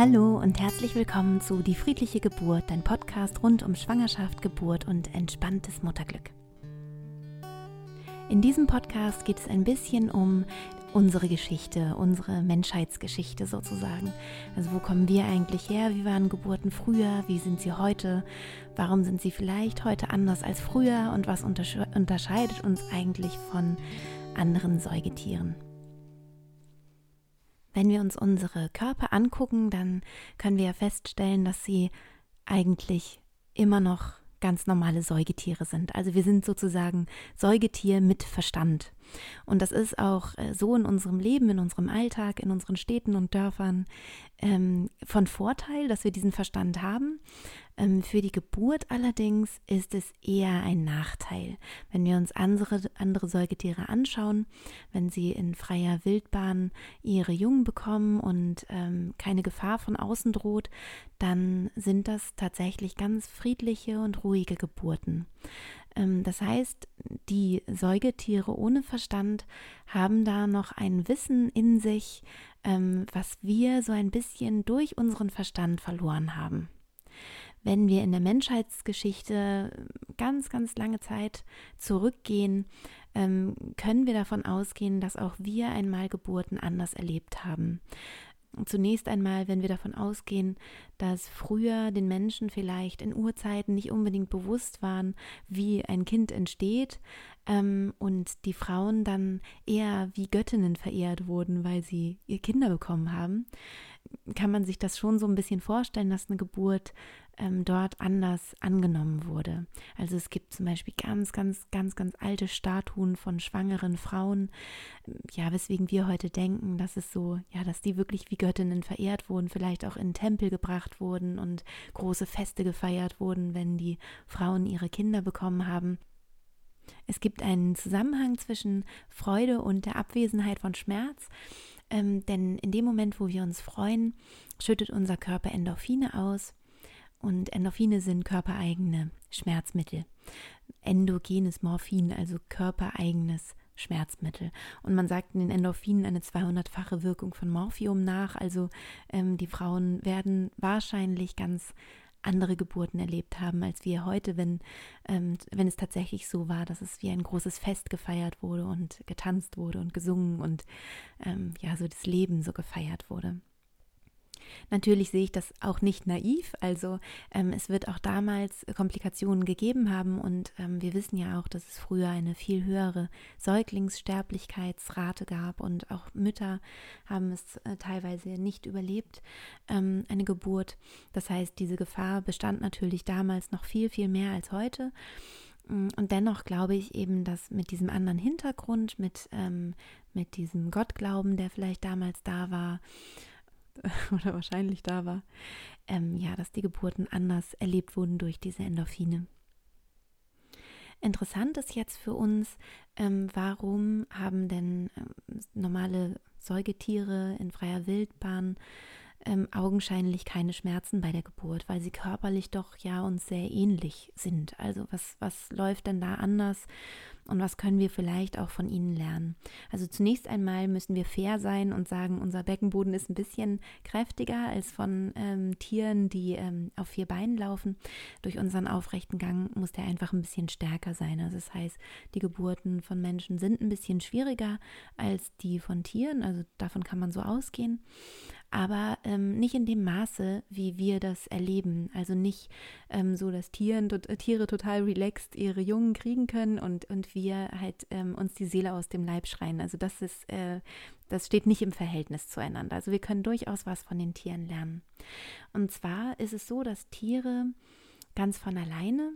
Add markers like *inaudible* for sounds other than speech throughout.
Hallo und herzlich willkommen zu Die friedliche Geburt, dein Podcast rund um Schwangerschaft, Geburt und entspanntes Mutterglück. In diesem Podcast geht es ein bisschen um unsere Geschichte, unsere Menschheitsgeschichte sozusagen. Also wo kommen wir eigentlich her? Wie waren Geburten früher? Wie sind sie heute? Warum sind sie vielleicht heute anders als früher? Und was unterscheidet uns eigentlich von anderen Säugetieren? Wenn wir uns unsere Körper angucken, dann können wir ja feststellen, dass sie eigentlich immer noch ganz normale Säugetiere sind. Also wir sind sozusagen Säugetier mit Verstand. Und das ist auch äh, so in unserem Leben, in unserem Alltag, in unseren Städten und Dörfern ähm, von Vorteil, dass wir diesen Verstand haben. Ähm, für die Geburt allerdings ist es eher ein Nachteil. Wenn wir uns andere, andere Säugetiere anschauen, wenn sie in freier Wildbahn ihre Jungen bekommen und ähm, keine Gefahr von außen droht, dann sind das tatsächlich ganz friedliche und ruhige Geburten. Ähm, das heißt, die Säugetiere ohne Verstand haben da noch ein Wissen in sich, ähm, was wir so ein bisschen durch unseren Verstand verloren haben. Wenn wir in der Menschheitsgeschichte ganz, ganz lange Zeit zurückgehen, ähm, können wir davon ausgehen, dass auch wir einmal Geburten anders erlebt haben. Zunächst einmal, wenn wir davon ausgehen, dass früher den Menschen vielleicht in Urzeiten nicht unbedingt bewusst waren, wie ein Kind entsteht ähm, und die Frauen dann eher wie Göttinnen verehrt wurden, weil sie ihr Kinder bekommen haben, kann man sich das schon so ein bisschen vorstellen, dass eine Geburt ähm, dort anders angenommen wurde. Also es gibt zum Beispiel ganz, ganz, ganz, ganz alte Statuen von schwangeren Frauen, ja, weswegen wir heute denken, dass es so, ja, dass die wirklich wie Göttinnen verehrt wurden, vielleicht auch in Tempel gebracht wurden und große Feste gefeiert wurden, wenn die Frauen ihre Kinder bekommen haben. Es gibt einen Zusammenhang zwischen Freude und der Abwesenheit von Schmerz. Ähm, denn in dem Moment, wo wir uns freuen, schüttet unser Körper Endorphine aus. Und Endorphine sind körpereigene Schmerzmittel. Endogenes Morphin, also körpereigenes Schmerzmittel. Und man sagt in den Endorphinen eine 200-fache Wirkung von Morphium nach. Also ähm, die Frauen werden wahrscheinlich ganz andere Geburten erlebt haben als wir heute, wenn, ähm, wenn es tatsächlich so war, dass es wie ein großes Fest gefeiert wurde und getanzt wurde und gesungen und ähm, ja, so das Leben so gefeiert wurde. Natürlich sehe ich das auch nicht naiv, also ähm, es wird auch damals Komplikationen gegeben haben und ähm, wir wissen ja auch, dass es früher eine viel höhere Säuglingssterblichkeitsrate gab und auch Mütter haben es äh, teilweise nicht überlebt, ähm, eine Geburt. Das heißt, diese Gefahr bestand natürlich damals noch viel, viel mehr als heute. Mm, und dennoch glaube ich eben, dass mit diesem anderen Hintergrund, mit, ähm, mit diesem Gottglauben, der vielleicht damals da war, *laughs* oder wahrscheinlich da war, ähm, ja, dass die Geburten anders erlebt wurden durch diese Endorphine. Interessant ist jetzt für uns, ähm, warum haben denn ähm, normale Säugetiere in freier Wildbahn ähm, augenscheinlich keine Schmerzen bei der Geburt, weil sie körperlich doch ja uns sehr ähnlich sind. Also was, was läuft denn da anders und was können wir vielleicht auch von ihnen lernen? Also zunächst einmal müssen wir fair sein und sagen, unser Beckenboden ist ein bisschen kräftiger als von ähm, Tieren, die ähm, auf vier Beinen laufen. Durch unseren aufrechten Gang muss der einfach ein bisschen stärker sein. Also das heißt, die Geburten von Menschen sind ein bisschen schwieriger als die von Tieren. Also davon kann man so ausgehen aber ähm, nicht in dem Maße, wie wir das erleben. Also nicht ähm, so, dass Tieren, äh, Tiere total relaxed ihre Jungen kriegen können und, und wir halt ähm, uns die Seele aus dem Leib schreien. Also das ist, äh, das steht nicht im Verhältnis zueinander. Also wir können durchaus was von den Tieren lernen. Und zwar ist es so, dass Tiere ganz von alleine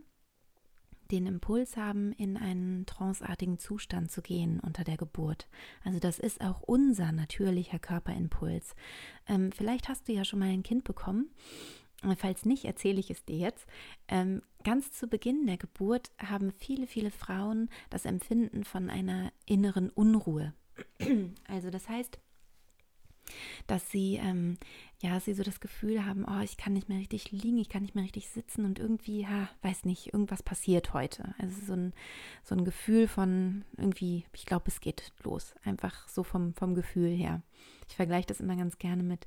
den Impuls haben, in einen tranceartigen Zustand zu gehen unter der Geburt. Also das ist auch unser natürlicher Körperimpuls. Ähm, vielleicht hast du ja schon mal ein Kind bekommen. Falls nicht, erzähle ich es dir jetzt. Ähm, ganz zu Beginn der Geburt haben viele, viele Frauen das Empfinden von einer inneren Unruhe. Also das heißt, dass sie ähm, ja, sie so das Gefühl haben, oh, ich kann nicht mehr richtig liegen, ich kann nicht mehr richtig sitzen und irgendwie, ja, weiß nicht, irgendwas passiert heute. Also so ein, so ein Gefühl von irgendwie, ich glaube, es geht los. Einfach so vom, vom Gefühl her. Ich vergleiche das immer ganz gerne mit,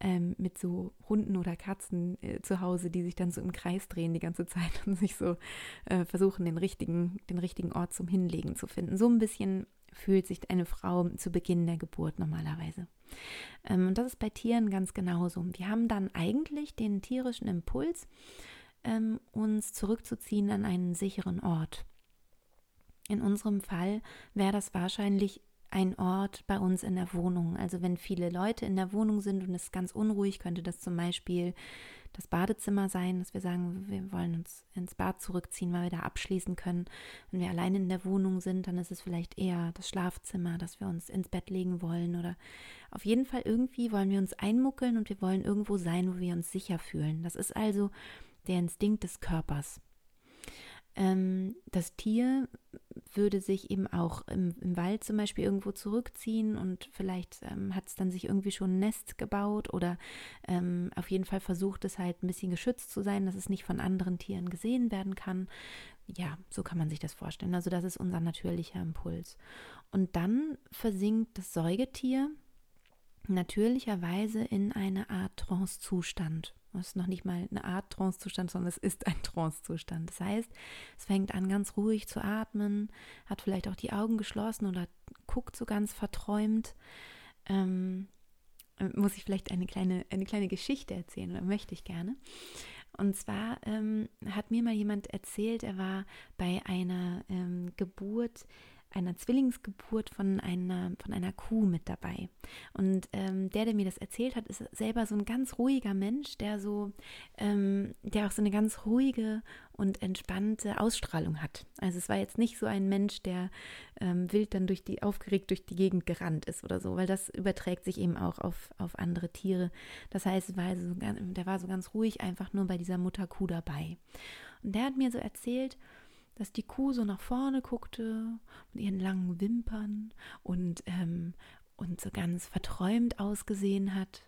ähm, mit so Hunden oder Katzen äh, zu Hause, die sich dann so im Kreis drehen die ganze *laughs* Zeit und sich so äh, versuchen, den richtigen, den richtigen Ort zum Hinlegen zu finden. So ein bisschen fühlt sich eine Frau zu Beginn der Geburt normalerweise. Ähm, und das ist bei Tieren ganz genauso. Wir haben dann eigentlich den tierischen Impuls, ähm, uns zurückzuziehen an einen sicheren Ort. In unserem Fall wäre das wahrscheinlich ein Ort bei uns in der Wohnung. Also wenn viele Leute in der Wohnung sind und es ganz unruhig, könnte das zum Beispiel das Badezimmer sein, dass wir sagen, wir wollen uns ins Bad zurückziehen, weil wir da abschließen können. Wenn wir alleine in der Wohnung sind, dann ist es vielleicht eher das Schlafzimmer, dass wir uns ins Bett legen wollen oder auf jeden Fall irgendwie wollen wir uns einmuckeln und wir wollen irgendwo sein, wo wir uns sicher fühlen. Das ist also der Instinkt des Körpers. Ähm, das Tier würde sich eben auch im, im, Wald zum Beispiel irgendwo zurückziehen und vielleicht ähm, hat es dann sich irgendwie schon ein Nest gebaut oder ähm, auf jeden Fall versucht es halt ein bisschen geschützt zu sein, dass es nicht von anderen Tieren gesehen werden kann. Ja, so kann man sich das vorstellen. Also das ist unser natürlicher Impuls. Und dann versinkt das Säugetier natürlicherweise in eine Art Trance-Zustand. Es ist noch nicht mal eine Art Trancezustand, sondern es ist ein Trancezustand. Das heißt, es fängt an, ganz ruhig zu atmen, hat vielleicht auch die Augen geschlossen oder guckt so ganz verträumt. Ähm, muss ich vielleicht eine kleine, eine kleine Geschichte erzählen oder möchte ich gerne. Und zwar ähm, hat mir mal jemand erzählt, er war bei einer ähm, Geburt einer Zwillingsgeburt von einer, von einer Kuh mit dabei. Und ähm, der, der mir das erzählt hat, ist selber so ein ganz ruhiger Mensch, der so, ähm, der auch so eine ganz ruhige und entspannte Ausstrahlung hat. Also es war jetzt nicht so ein Mensch, der ähm, wild dann durch die, aufgeregt durch die Gegend gerannt ist oder so, weil das überträgt sich eben auch auf, auf andere Tiere. Das heißt, war so, der war so ganz ruhig einfach nur bei dieser Mutterkuh dabei. Und der hat mir so erzählt, dass die Kuh so nach vorne guckte mit ihren langen Wimpern und, ähm, und so ganz verträumt ausgesehen hat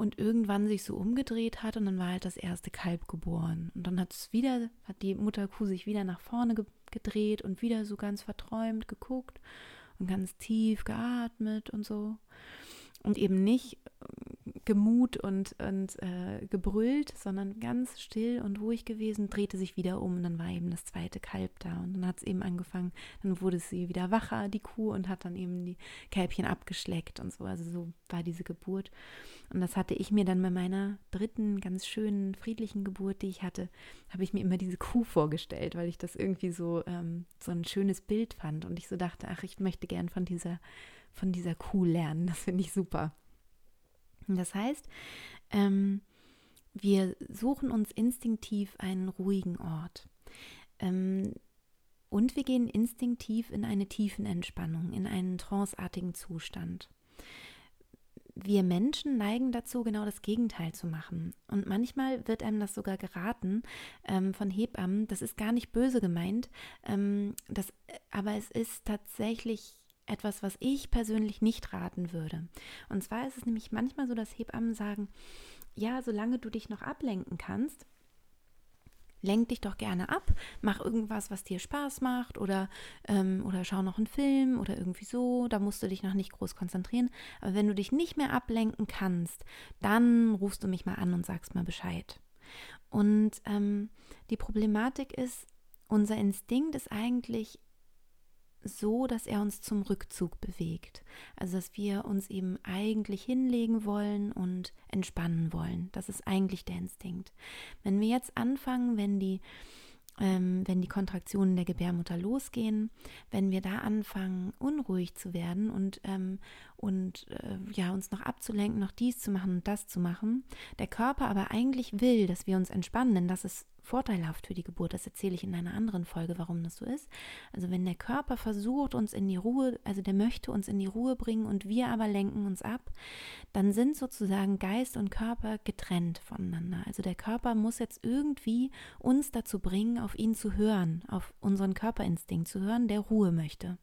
und irgendwann sich so umgedreht hat und dann war halt das erste Kalb geboren. Und dann hat es wieder hat die Mutterkuh sich wieder nach vorne ge gedreht und wieder so ganz verträumt geguckt und ganz tief geatmet und so. Und eben nicht gemut und, und äh, gebrüllt, sondern ganz still und ruhig gewesen, drehte sich wieder um und dann war eben das zweite Kalb da und dann hat es eben angefangen, dann wurde sie wieder wacher, die Kuh, und hat dann eben die Kälbchen abgeschleckt und so, also so war diese Geburt. Und das hatte ich mir dann bei meiner dritten ganz schönen, friedlichen Geburt, die ich hatte, habe ich mir immer diese Kuh vorgestellt, weil ich das irgendwie so, ähm, so ein schönes Bild fand. Und ich so dachte, ach, ich möchte gern von dieser, von dieser Kuh lernen, das finde ich super. Das heißt, ähm, wir suchen uns instinktiv einen ruhigen Ort. Ähm, und wir gehen instinktiv in eine tiefen Entspannung, in einen tranceartigen Zustand. Wir Menschen neigen dazu, genau das Gegenteil zu machen. Und manchmal wird einem das sogar geraten ähm, von Hebammen. Das ist gar nicht böse gemeint, ähm, das, aber es ist tatsächlich etwas, was ich persönlich nicht raten würde. Und zwar ist es nämlich manchmal so, dass Hebammen sagen, ja, solange du dich noch ablenken kannst, lenk dich doch gerne ab, mach irgendwas, was dir Spaß macht oder, ähm, oder schau noch einen Film oder irgendwie so, da musst du dich noch nicht groß konzentrieren. Aber wenn du dich nicht mehr ablenken kannst, dann rufst du mich mal an und sagst mal Bescheid. Und ähm, die Problematik ist, unser Instinkt ist eigentlich so, dass er uns zum Rückzug bewegt. Also dass wir uns eben eigentlich hinlegen wollen und entspannen wollen. Das ist eigentlich der Instinkt. Wenn wir jetzt anfangen, wenn die ähm, wenn die Kontraktionen der Gebärmutter losgehen, wenn wir da anfangen, unruhig zu werden und, ähm, und äh, ja, uns noch abzulenken, noch dies zu machen und das zu machen, der Körper aber eigentlich will, dass wir uns entspannen, denn das ist vorteilhaft für die Geburt. Das erzähle ich in einer anderen Folge, warum das so ist. Also wenn der Körper versucht, uns in die Ruhe, also der möchte uns in die Ruhe bringen und wir aber lenken uns ab, dann sind sozusagen Geist und Körper getrennt voneinander. Also der Körper muss jetzt irgendwie uns dazu bringen, auf ihn zu hören, auf unseren Körperinstinkt zu hören, der Ruhe möchte.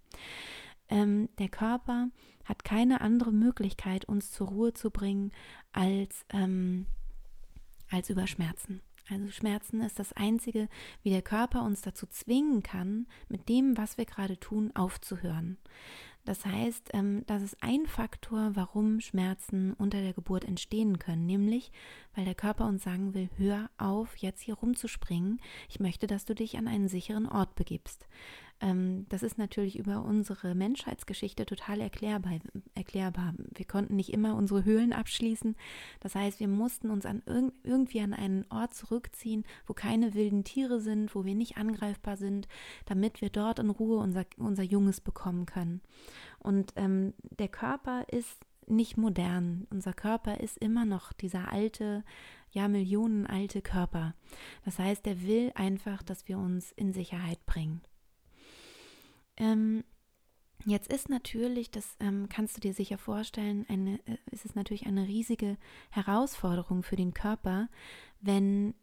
Ähm, der Körper hat keine andere Möglichkeit, uns zur Ruhe zu bringen, als, ähm, als über Schmerzen. Also Schmerzen ist das Einzige, wie der Körper uns dazu zwingen kann, mit dem, was wir gerade tun, aufzuhören. Das heißt, ähm, das ist ein Faktor, warum Schmerzen unter der Geburt entstehen können, nämlich weil der Körper uns sagen will, hör auf, jetzt hier rumzuspringen. Ich möchte, dass du dich an einen sicheren Ort begibst. Ähm, das ist natürlich über unsere Menschheitsgeschichte total erklärbar, erklärbar. Wir konnten nicht immer unsere Höhlen abschließen. Das heißt, wir mussten uns an irg irgendwie an einen Ort zurückziehen, wo keine wilden Tiere sind, wo wir nicht angreifbar sind, damit wir dort in Ruhe unser, unser Junges bekommen können. Und ähm, der Körper ist nicht modern. Unser Körper ist immer noch dieser alte, ja, millionenalte Körper. Das heißt, er will einfach, dass wir uns in Sicherheit bringen. Ähm, jetzt ist natürlich, das ähm, kannst du dir sicher vorstellen, eine, äh, ist es natürlich eine riesige Herausforderung für den Körper, wenn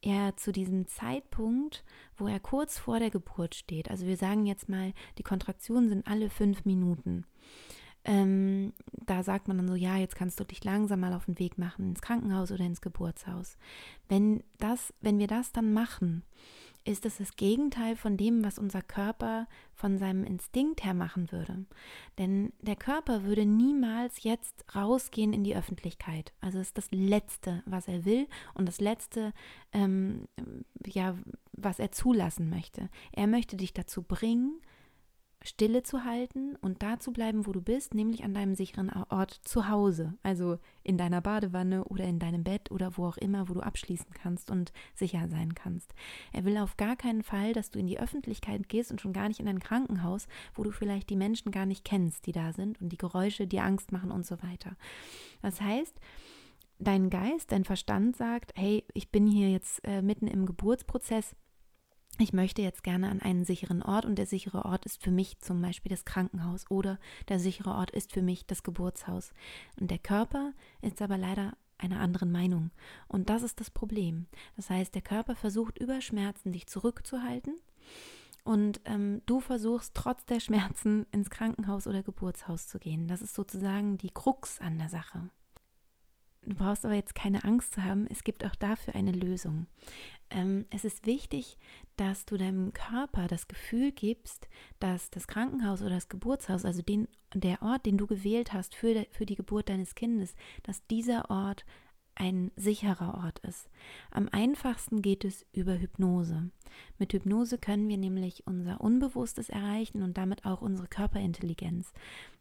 er zu diesem Zeitpunkt, wo er kurz vor der Geburt steht, also wir sagen jetzt mal, die Kontraktionen sind alle fünf Minuten. Ähm, da sagt man dann so, ja, jetzt kannst du dich langsam mal auf den Weg machen ins Krankenhaus oder ins Geburtshaus. Wenn das, wenn wir das dann machen, ist es das Gegenteil von dem, was unser Körper von seinem Instinkt her machen würde. Denn der Körper würde niemals jetzt rausgehen in die Öffentlichkeit. Also ist das Letzte, was er will und das Letzte, ähm, ja, was er zulassen möchte. Er möchte dich dazu bringen, Stille zu halten und da zu bleiben, wo du bist, nämlich an deinem sicheren Ort zu Hause, also in deiner Badewanne oder in deinem Bett oder wo auch immer, wo du abschließen kannst und sicher sein kannst. Er will auf gar keinen Fall, dass du in die Öffentlichkeit gehst und schon gar nicht in ein Krankenhaus, wo du vielleicht die Menschen gar nicht kennst, die da sind und die Geräusche dir Angst machen und so weiter. Das heißt, dein Geist, dein Verstand sagt, hey, ich bin hier jetzt äh, mitten im Geburtsprozess, ich möchte jetzt gerne an einen sicheren Ort und der sichere Ort ist für mich zum Beispiel das Krankenhaus oder der sichere Ort ist für mich das Geburtshaus. Und der Körper ist aber leider einer anderen Meinung. Und das ist das Problem. Das heißt, der Körper versucht über Schmerzen dich zurückzuhalten und ähm, du versuchst trotz der Schmerzen ins Krankenhaus oder Geburtshaus zu gehen. Das ist sozusagen die Krux an der Sache. Du brauchst aber jetzt keine Angst zu haben, es gibt auch dafür eine Lösung. Ähm, es ist wichtig, dass du deinem Körper das Gefühl gibst, dass das Krankenhaus oder das Geburtshaus, also den, der Ort, den du gewählt hast für, für die Geburt deines Kindes, dass dieser Ort ein sicherer Ort ist. Am einfachsten geht es über Hypnose. Mit Hypnose können wir nämlich unser Unbewusstes erreichen und damit auch unsere Körperintelligenz.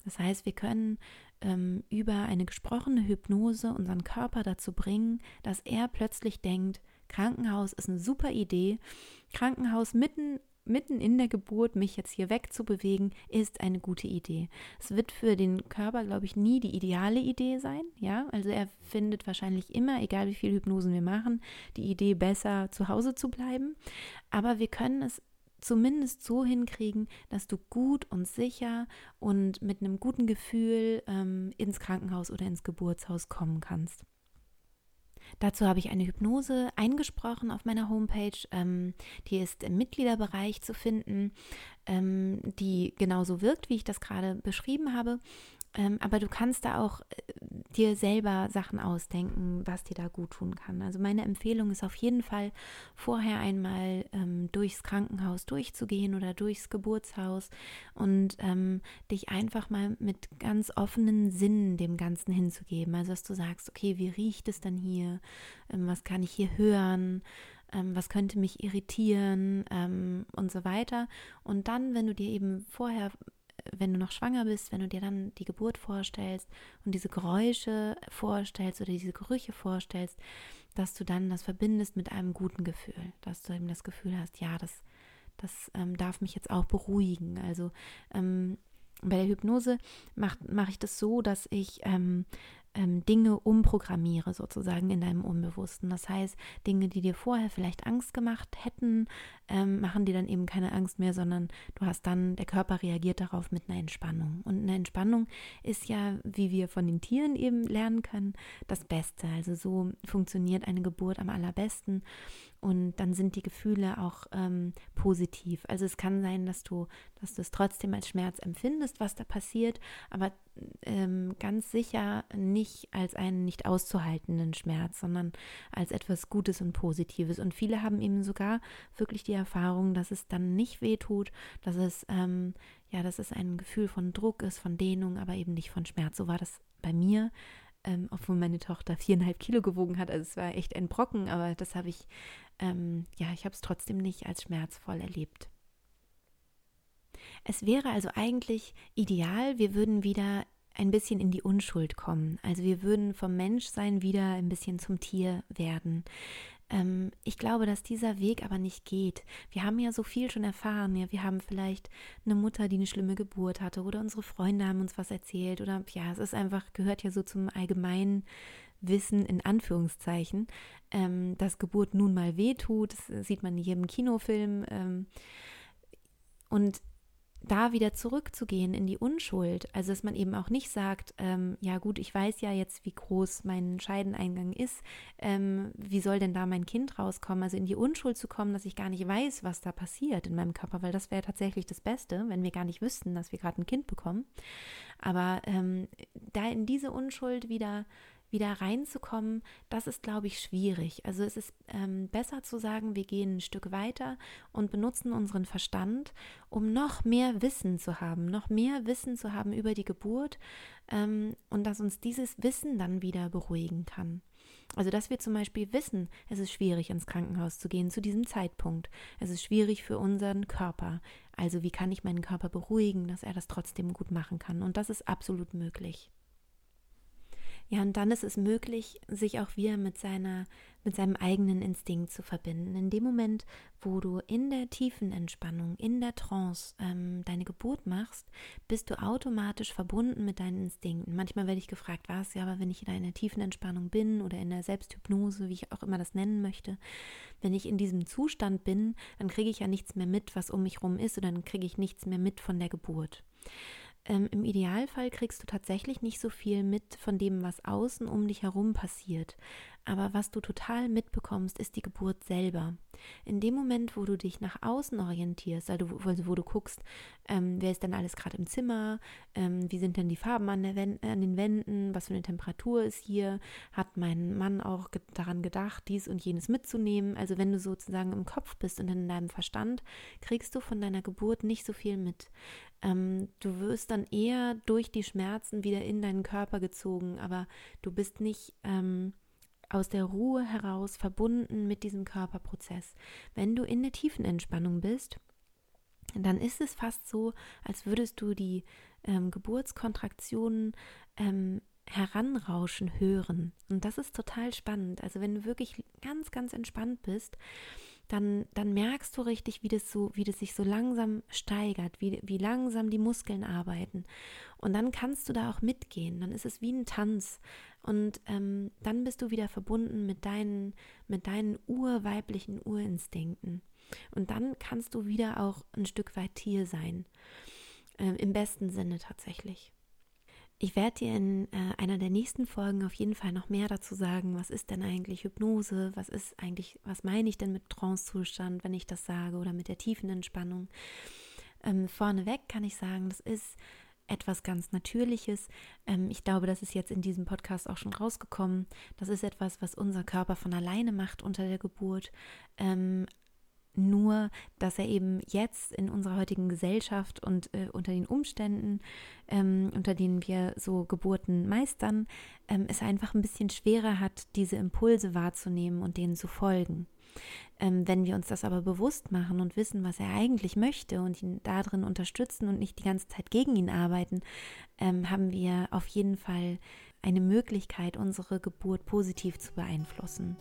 Das heißt, wir können ähm, über eine gesprochene Hypnose unseren Körper dazu bringen, dass er plötzlich denkt, Krankenhaus ist eine super Idee. Krankenhaus mitten mitten in der Geburt mich jetzt hier wegzubewegen, ist eine gute Idee. Es wird für den Körper, glaube ich, nie die ideale Idee sein. Ja, also er findet wahrscheinlich immer, egal wie viel Hypnosen wir machen, die Idee besser zu Hause zu bleiben. Aber wir können es zumindest so hinkriegen, dass du gut und sicher und mit einem guten Gefühl ähm, ins Krankenhaus oder ins Geburtshaus kommen kannst. Dazu habe ich eine Hypnose eingesprochen auf meiner Homepage. Ähm, die ist im Mitgliederbereich zu finden, ähm, die genauso wirkt, wie ich das gerade beschrieben habe. Ähm, aber du kannst da auch äh, dir selber Sachen ausdenken, was dir da gut tun kann. Also meine Empfehlung ist auf jeden Fall, vorher einmal ähm, durchs Krankenhaus durchzugehen oder durchs Geburtshaus und ähm, dich einfach mal mit ganz offenen Sinnen dem Ganzen hinzugeben. Also dass du sagst, okay, wie riecht es denn hier? Ähm, was kann ich hier hören? Ähm, was könnte mich irritieren ähm, und so weiter. Und dann, wenn du dir eben vorher wenn du noch schwanger bist, wenn du dir dann die Geburt vorstellst und diese Geräusche vorstellst oder diese Gerüche vorstellst, dass du dann das verbindest mit einem guten Gefühl, dass du eben das Gefühl hast, ja, das, das ähm, darf mich jetzt auch beruhigen. Also ähm, bei der Hypnose mache mach ich das so, dass ich ähm, ähm, Dinge umprogrammiere, sozusagen in deinem Unbewussten. Das heißt, Dinge, die dir vorher vielleicht Angst gemacht hätten, ähm, machen dir dann eben keine Angst mehr, sondern du hast dann, der Körper reagiert darauf mit einer Entspannung. Und eine Entspannung ist ja, wie wir von den Tieren eben lernen können, das Beste. Also so funktioniert eine Geburt am allerbesten und dann sind die Gefühle auch ähm, positiv. Also es kann sein, dass du, dass du es trotzdem als Schmerz empfindest, was da passiert, aber ähm, ganz sicher nicht als einen nicht auszuhaltenden Schmerz, sondern als etwas Gutes und Positives. Und viele haben eben sogar wirklich die Erfahrung, dass es dann nicht wehtut, dass es ähm, ja, dass es ein Gefühl von Druck ist, von Dehnung, aber eben nicht von Schmerz. So war das bei mir ähm, obwohl meine Tochter viereinhalb Kilo gewogen hat. Also es war echt ein Brocken, aber das habe ich, ähm, ja, ich habe es trotzdem nicht als schmerzvoll erlebt. Es wäre also eigentlich ideal, wir würden wieder ein bisschen in die Unschuld kommen. Also wir würden vom Menschsein wieder ein bisschen zum Tier werden. Ähm, ich glaube, dass dieser Weg aber nicht geht. Wir haben ja so viel schon erfahren. Ja, wir haben vielleicht eine Mutter, die eine schlimme Geburt hatte, oder unsere Freunde haben uns was erzählt, oder ja, es ist einfach, gehört ja so zum allgemeinen Wissen in Anführungszeichen, ähm, dass Geburt nun mal wehtut. Das sieht man in jedem Kinofilm. Ähm, und da wieder zurückzugehen in die Unschuld. Also dass man eben auch nicht sagt, ähm, ja gut, ich weiß ja jetzt, wie groß mein Scheideneingang ist, ähm, wie soll denn da mein Kind rauskommen? Also in die Unschuld zu kommen, dass ich gar nicht weiß, was da passiert in meinem Körper, weil das wäre tatsächlich das Beste, wenn wir gar nicht wüssten, dass wir gerade ein Kind bekommen. Aber ähm, da in diese Unschuld wieder wieder reinzukommen, das ist, glaube ich, schwierig. Also es ist ähm, besser zu sagen, wir gehen ein Stück weiter und benutzen unseren Verstand, um noch mehr Wissen zu haben, noch mehr Wissen zu haben über die Geburt ähm, und dass uns dieses Wissen dann wieder beruhigen kann. Also, dass wir zum Beispiel wissen, es ist schwierig, ins Krankenhaus zu gehen zu diesem Zeitpunkt. Es ist schwierig für unseren Körper. Also, wie kann ich meinen Körper beruhigen, dass er das trotzdem gut machen kann? Und das ist absolut möglich. Ja, und dann ist es möglich, sich auch wieder mit seiner, mit seinem eigenen Instinkt zu verbinden. In dem Moment, wo du in der tiefen Entspannung, in der Trance ähm, deine Geburt machst, bist du automatisch verbunden mit deinen Instinkten. Manchmal werde ich gefragt, was, ja, aber wenn ich in einer tiefen Entspannung bin oder in der Selbsthypnose, wie ich auch immer das nennen möchte, wenn ich in diesem Zustand bin, dann kriege ich ja nichts mehr mit, was um mich rum ist, oder dann kriege ich nichts mehr mit von der Geburt. Ähm, Im Idealfall kriegst du tatsächlich nicht so viel mit von dem, was außen um dich herum passiert. Aber was du total mitbekommst, ist die Geburt selber. In dem Moment, wo du dich nach außen orientierst, also wo, wo du guckst, ähm, wer ist denn alles gerade im Zimmer, ähm, wie sind denn die Farben an, Wend an, den Wänden, was für eine Temperatur ist hier, hat mein Mann auch ge daran gedacht, dies und jenes mitzunehmen. Also wenn du sozusagen im Kopf bist und in deinem Verstand, kriegst du von deiner Geburt nicht so viel mit. Ähm, du wirst dann eher durch die Schmerzen wieder in deinen Körper gezogen, aber du bist nicht ähm, aus der Ruhe heraus verbunden mit diesem Körperprozess. Wenn du in der tiefen Entspannung bist, dann ist es fast so, als würdest du die ähm, Geburtskontraktionen ähm, heranrauschen hören. Und das ist total spannend. Also wenn du wirklich ganz, ganz entspannt bist, dann, dann merkst du richtig, wie das so, wie das sich so langsam steigert, wie, wie langsam die Muskeln arbeiten. Und dann kannst du da auch mitgehen. Dann ist es wie ein Tanz. Und ähm, dann bist du wieder verbunden mit deinen, mit deinen urweiblichen Urinstinkten. Und dann kannst du wieder auch ein Stück weit Tier sein. Äh, Im besten Sinne tatsächlich. Ich werde dir in äh, einer der nächsten Folgen auf jeden Fall noch mehr dazu sagen, was ist denn eigentlich Hypnose, was ist eigentlich, was meine ich denn mit Trancezustand, wenn ich das sage, oder mit der tiefen Entspannung. Ähm, vorneweg kann ich sagen, das ist etwas ganz Natürliches. Ähm, ich glaube, das ist jetzt in diesem Podcast auch schon rausgekommen. Das ist etwas, was unser Körper von alleine macht unter der Geburt. Ähm, nur, dass er eben jetzt in unserer heutigen Gesellschaft und äh, unter den Umständen, ähm, unter denen wir so Geburten meistern, ähm, es einfach ein bisschen schwerer hat, diese Impulse wahrzunehmen und denen zu folgen. Ähm, wenn wir uns das aber bewusst machen und wissen, was er eigentlich möchte und ihn darin unterstützen und nicht die ganze Zeit gegen ihn arbeiten, ähm, haben wir auf jeden Fall eine Möglichkeit, unsere Geburt positiv zu beeinflussen.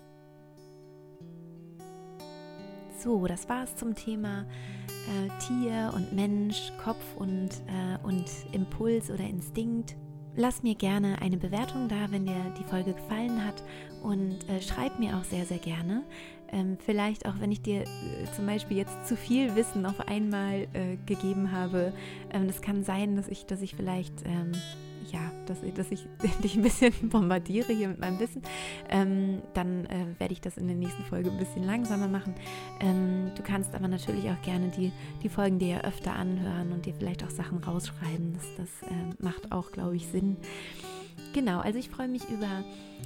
So, das war es zum Thema äh, Tier und Mensch, Kopf und, äh, und Impuls oder Instinkt. lass mir gerne eine Bewertung da, wenn dir die Folge gefallen hat und äh, schreib mir auch sehr, sehr gerne. Ähm, vielleicht auch, wenn ich dir äh, zum Beispiel jetzt zu viel Wissen auf einmal äh, gegeben habe. Ähm, das kann sein, dass ich, dass ich vielleicht ähm, ja, dass, dass ich *laughs* dich ein bisschen *laughs* bombardiere hier mit meinem Wissen, ähm, dann äh, werde ich das in der nächsten Folge ein bisschen langsamer machen. Ähm, du kannst aber natürlich auch gerne die, die Folgen dir ja öfter anhören und dir vielleicht auch Sachen rausschreiben. Das, das äh, macht auch, glaube ich, Sinn. Genau, also ich freue mich über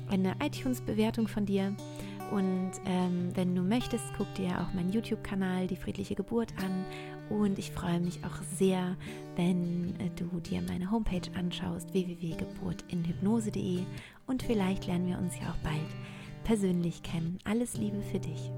eine iTunes-Bewertung von dir. Und ähm, wenn du möchtest, guck dir auch meinen YouTube-Kanal Die friedliche Geburt an und ich freue mich auch sehr, wenn äh, du dir meine Homepage anschaust, www.geburtinhypnose.de und vielleicht lernen wir uns ja auch bald persönlich kennen. Alles Liebe für dich.